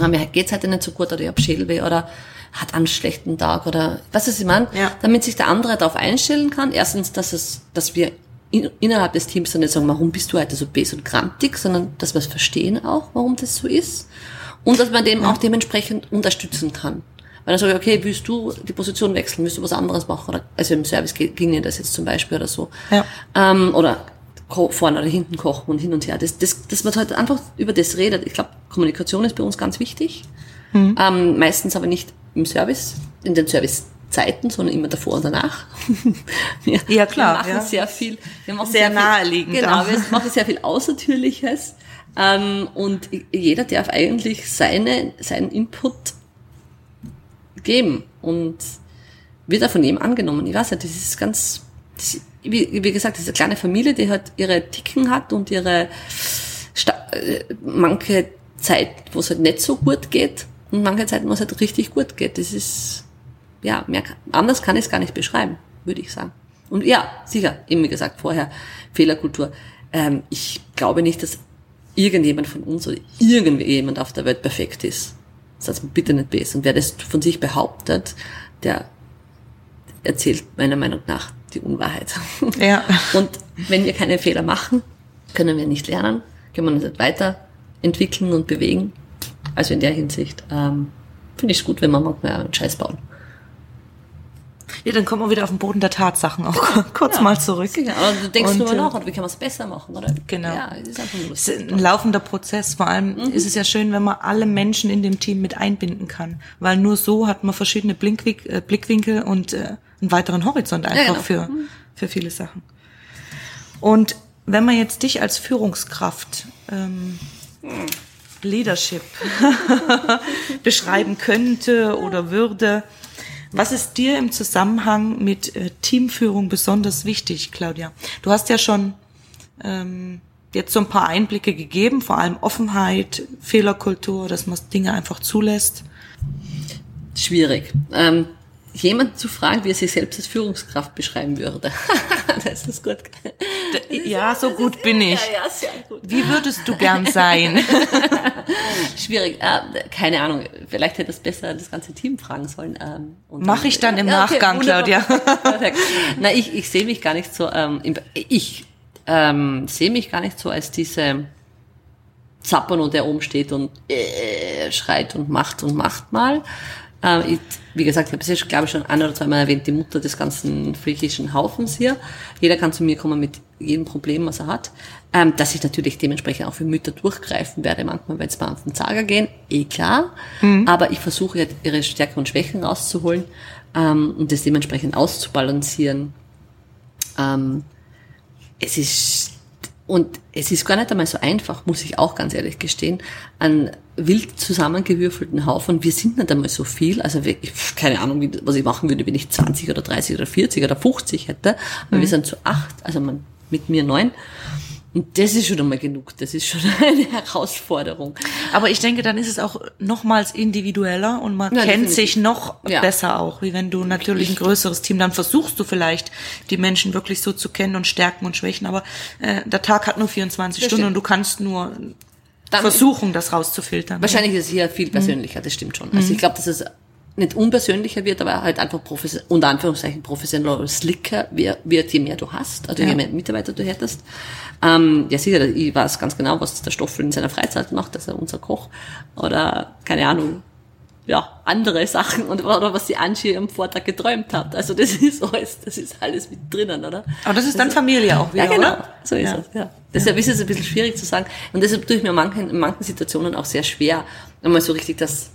"Ah, mir geht's heute nicht so gut oder ich hab Schädelweh oder hat einen schlechten Tag oder was ist ich meine? Ja. Damit sich der andere darauf einstellen kann. Erstens, dass es, dass wir in, innerhalb des Teams dann nicht sagen, warum bist du heute so bes und grantig, sondern dass wir es verstehen auch, warum das so ist. Und dass man dem auch dementsprechend unterstützen kann. Weil dann sage ich, okay, willst du die Position wechseln, willst du was anderes machen? Oder, also im Service ge- ginge das jetzt zum Beispiel oder so. Ja. Ähm, oder vorne oder hinten kochen und hin und her. Das, das, dass man halt einfach über das redet. Ich glaube, Kommunikation ist bei uns ganz wichtig. Ähm, meistens aber nicht im Service, in den Servicezeiten, sondern immer davor und danach. [laughs] wir, Ja, klar, Wir machen ja. sehr viel. Wir machen Sehr viel, naheliegend Genau, auch. wir machen sehr viel Außertürliches. Ähm, und jeder darf eigentlich seine, seinen Input geben und wird auch von jedem angenommen. Ich weiß nicht, das ist ganz, das, wie, wie gesagt, eine kleine Familie, die halt ihre Ticken hat und ihre Sta äh, manche Zeit, wo es halt nicht so gut geht und manche Zeiten, wo es halt richtig gut geht. Das ist, ja, mehr, anders kann ich es gar nicht beschreiben, würde ich sagen. Und ja, sicher, eben wie gesagt vorher, Fehlerkultur. Ähm, ich glaube nicht, dass irgendjemand von uns oder irgendjemand auf der Welt perfekt ist. Das heißt, bitte nicht besser. Und wer das von sich behauptet, der erzählt meiner Meinung nach die Unwahrheit. Ja. [laughs] Und wenn wir keine Fehler machen, können wir nicht lernen, können wir uns nicht weiterentwickeln und bewegen. Also in der Hinsicht ähm, finde ich es gut, wenn wir manchmal einen Scheiß bauen. Ja, dann kommen wir wieder auf den Boden der Tatsachen auch [laughs] kurz mal zurück. Ja, aber du denkst Und, drüber äh, nach, oder wie kann man es besser machen, oder? Genau. Ja, es ist einfach nur ist ein laufender Prozess. Vor allem ist es ja schön, wenn man alle Menschen in dem Team mit einbinden kann, weil nur so hat man verschiedene äh, Blickwinkel und äh, einen weiteren Horizont einfach genau. für für viele Sachen. Und wenn man jetzt dich als Führungskraft ähm, Leadership [laughs] beschreiben könnte oder würde, was ist dir im Zusammenhang mit äh, Teamführung besonders wichtig, Claudia? Du hast ja schon ähm, jetzt so ein paar Einblicke gegeben, vor allem Offenheit, Fehlerkultur, dass man Dinge einfach zulässt. schwierig. Ähm, jemanden zu fragen, wie er sich selbst als Führungskraft beschreiben würde. [laughs] das ist gut. Ja, so gut bin ich. Ja, ja, sehr gut. Wie würdest du gern sein? [laughs] Schwierig. Äh, keine Ahnung. Vielleicht hätte es besser das ganze Team fragen sollen. Ähm, und Mach ich dann im Nachgang, Claudia. [laughs] Perfekt. Na, ich, ich sehe mich gar nicht so, ähm, ich ähm, sehe mich gar nicht so als diese Zappern, der oben steht und äh, schreit und macht und macht mal. Ähm, ich, wie gesagt, ich habe es ja, glaube ich, schon ein oder zweimal erwähnt, die Mutter des ganzen freakischen Haufens hier. Jeder kann zu mir kommen mit jedem Problem, was er hat. Ähm, dass ich natürlich dementsprechend auch für Mütter durchgreifen werde, manchmal, wenn es mal auf den Zager gehen, eh klar. Aber ich versuche jetzt ihre Stärken und Schwächen rauszuholen ähm, und das dementsprechend auszubalancieren. Ähm, es ist und es ist gar nicht einmal so einfach, muss ich auch ganz ehrlich gestehen, an wild zusammengewürfelten Haufen. Wir sind nicht einmal so viel, also wirklich, keine Ahnung, was ich machen würde, wenn ich 20 oder 30 oder 40 oder 50 hätte, aber wir sind zu acht, also man, mit mir neun. Und das ist schon einmal genug, das ist schon [laughs] eine Herausforderung. Aber ich denke, dann ist es auch nochmals individueller und man Ja, kennt sich noch Ja. besser auch, wie wenn du natürlich ein größeres Team, dann versuchst du vielleicht, die Menschen wirklich so zu kennen und Stärken und Schwächen, aber äh, der Tag hat nur 24 Das Stunden stimmt. und du kannst nur Dann- versuchen, das rauszufiltern. Wahrscheinlich ist es hier viel persönlicher, das stimmt schon. Also ich glaube, dass es nicht unpersönlicher wird, aber halt einfach unter Anführungszeichen professioneller oder slicker wird, je mehr du hast, also Ja. je mehr Mitarbeiter du hättest. Ähm, ja sicher, ich weiß ganz genau, was der Stoffel in seiner Freizeit macht, dass er unser Koch oder keine Ahnung, ja, andere Sachen und oder was die Angie am Vortag geträumt hat. Also das [laughs] ist alles, das ist alles mit drinnen, oder? Aber das ist dann Familie auch wieder, Ja, genau. oder? So ist Ja. es, ja. Deshalb ist es ein bisschen schwierig zu sagen. Und deshalb tue ich mir in manchen, in manchen Situationen auch sehr schwer, einmal so richtig das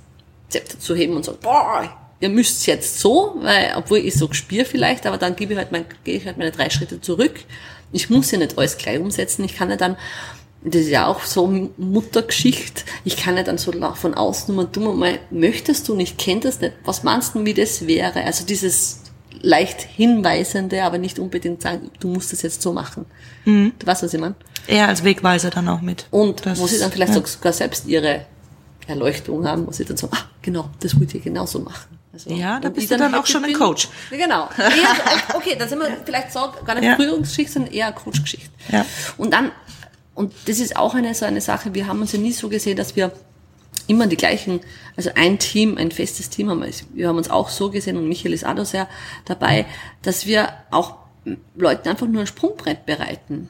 Zepter zu heben und so, boah, ihr müsst jetzt so, weil, obwohl ich so spüre vielleicht, aber dann gebe ich halt mein, gehe ich halt meine drei Schritte zurück. Ich muss ja nicht alles gleich umsetzen. Ich kann ja dann das ist ja auch so Muttergeschichte. Ich kann ja dann so von außen nur dumm mal, möchtest du nicht, kennt das nicht, was meinst du, wie das wäre? Also dieses leicht hinweisende, aber nicht unbedingt sagen, du musst es jetzt so machen. Mhm. Du weißt, was ich meine? Er als Wegweiser dann auch mit. Und das, wo sie dann vielleicht ja. sogar selbst ihre Erleuchtung haben, wo sie dann so, ah, genau, das wollt ihr genauso machen. Also, ja, da bist du dann, auch schon ein Coach. Genau. Eher, okay, dann sind wir vielleicht so gar nicht ja. Führungsgeschichte, sondern eher Coachgeschichte. Ja. Und dann, und das ist auch eine so eine Sache, wir haben uns ja nie so gesehen, dass wir immer die gleichen, also ein Team, ein festes Team haben wir. Wir haben uns auch so gesehen und Michael ist auch da sehr dabei, dass wir auch Leuten einfach nur ein Sprungbrett bereiten.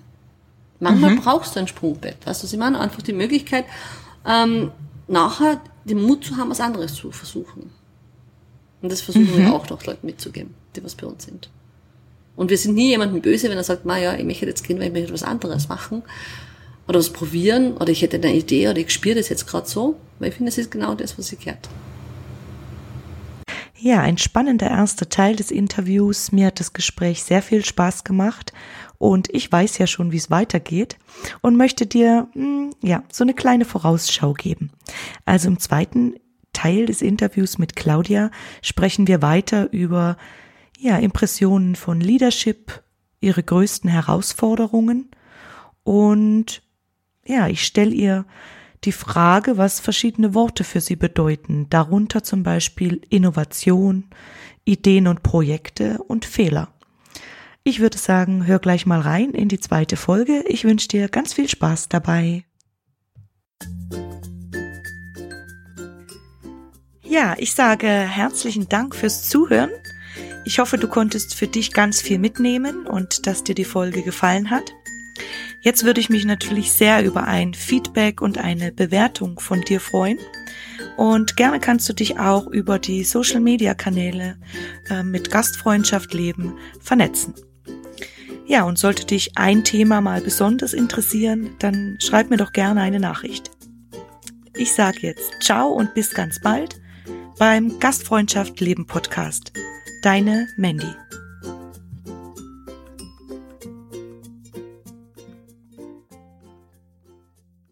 Manchmal mhm. brauchst du ein Sprungbrett, weißt du, sie machen einfach die Möglichkeit, ähm, nachher den Mut zu haben, was anderes zu versuchen. Und das versuchen mhm. wir auch noch Leuten mitzugeben, die was bei uns sind. Und wir sind nie jemandem böse, wenn er sagt, ja, ich möchte jetzt gehen, weil ich möchte was anderes machen oder was probieren oder ich hätte eine Idee oder ich spüre das jetzt gerade so, weil ich finde, das ist genau das, was ich gehört. Ja, ein spannender erster Teil des Interviews. Mir hat das Gespräch sehr viel Spaß gemacht und ich weiß ja schon, wie es weitergeht und möchte dir hm, ja so eine kleine Vorausschau geben. Also im zweiten Teil des Interviews mit Claudia sprechen wir weiter über ja Impressionen von Leadership, ihre größten Herausforderungen und ja, ich stelle ihr die Frage, was verschiedene Worte für sie bedeuten, darunter zum Beispiel Innovation, Ideen und Projekte und Fehler. Ich würde sagen, hör gleich mal rein in die zweite Folge. Ich wünsche dir ganz viel Spaß dabei. Ja, ich sage herzlichen Dank fürs Zuhören. Ich hoffe, du konntest für dich ganz viel mitnehmen und dass dir die Folge gefallen hat. Jetzt würde ich mich natürlich sehr über ein Feedback und eine Bewertung von dir freuen. Und gerne kannst du dich auch über die Social Media Kanäle äh, mit Gastfreundschaft leben vernetzen. Ja, und sollte dich ein Thema mal besonders interessieren, dann schreib mir doch gerne eine Nachricht. Ich sage jetzt ciao und bis ganz bald beim Gastfreundschaft Leben Podcast. Deine Mandy.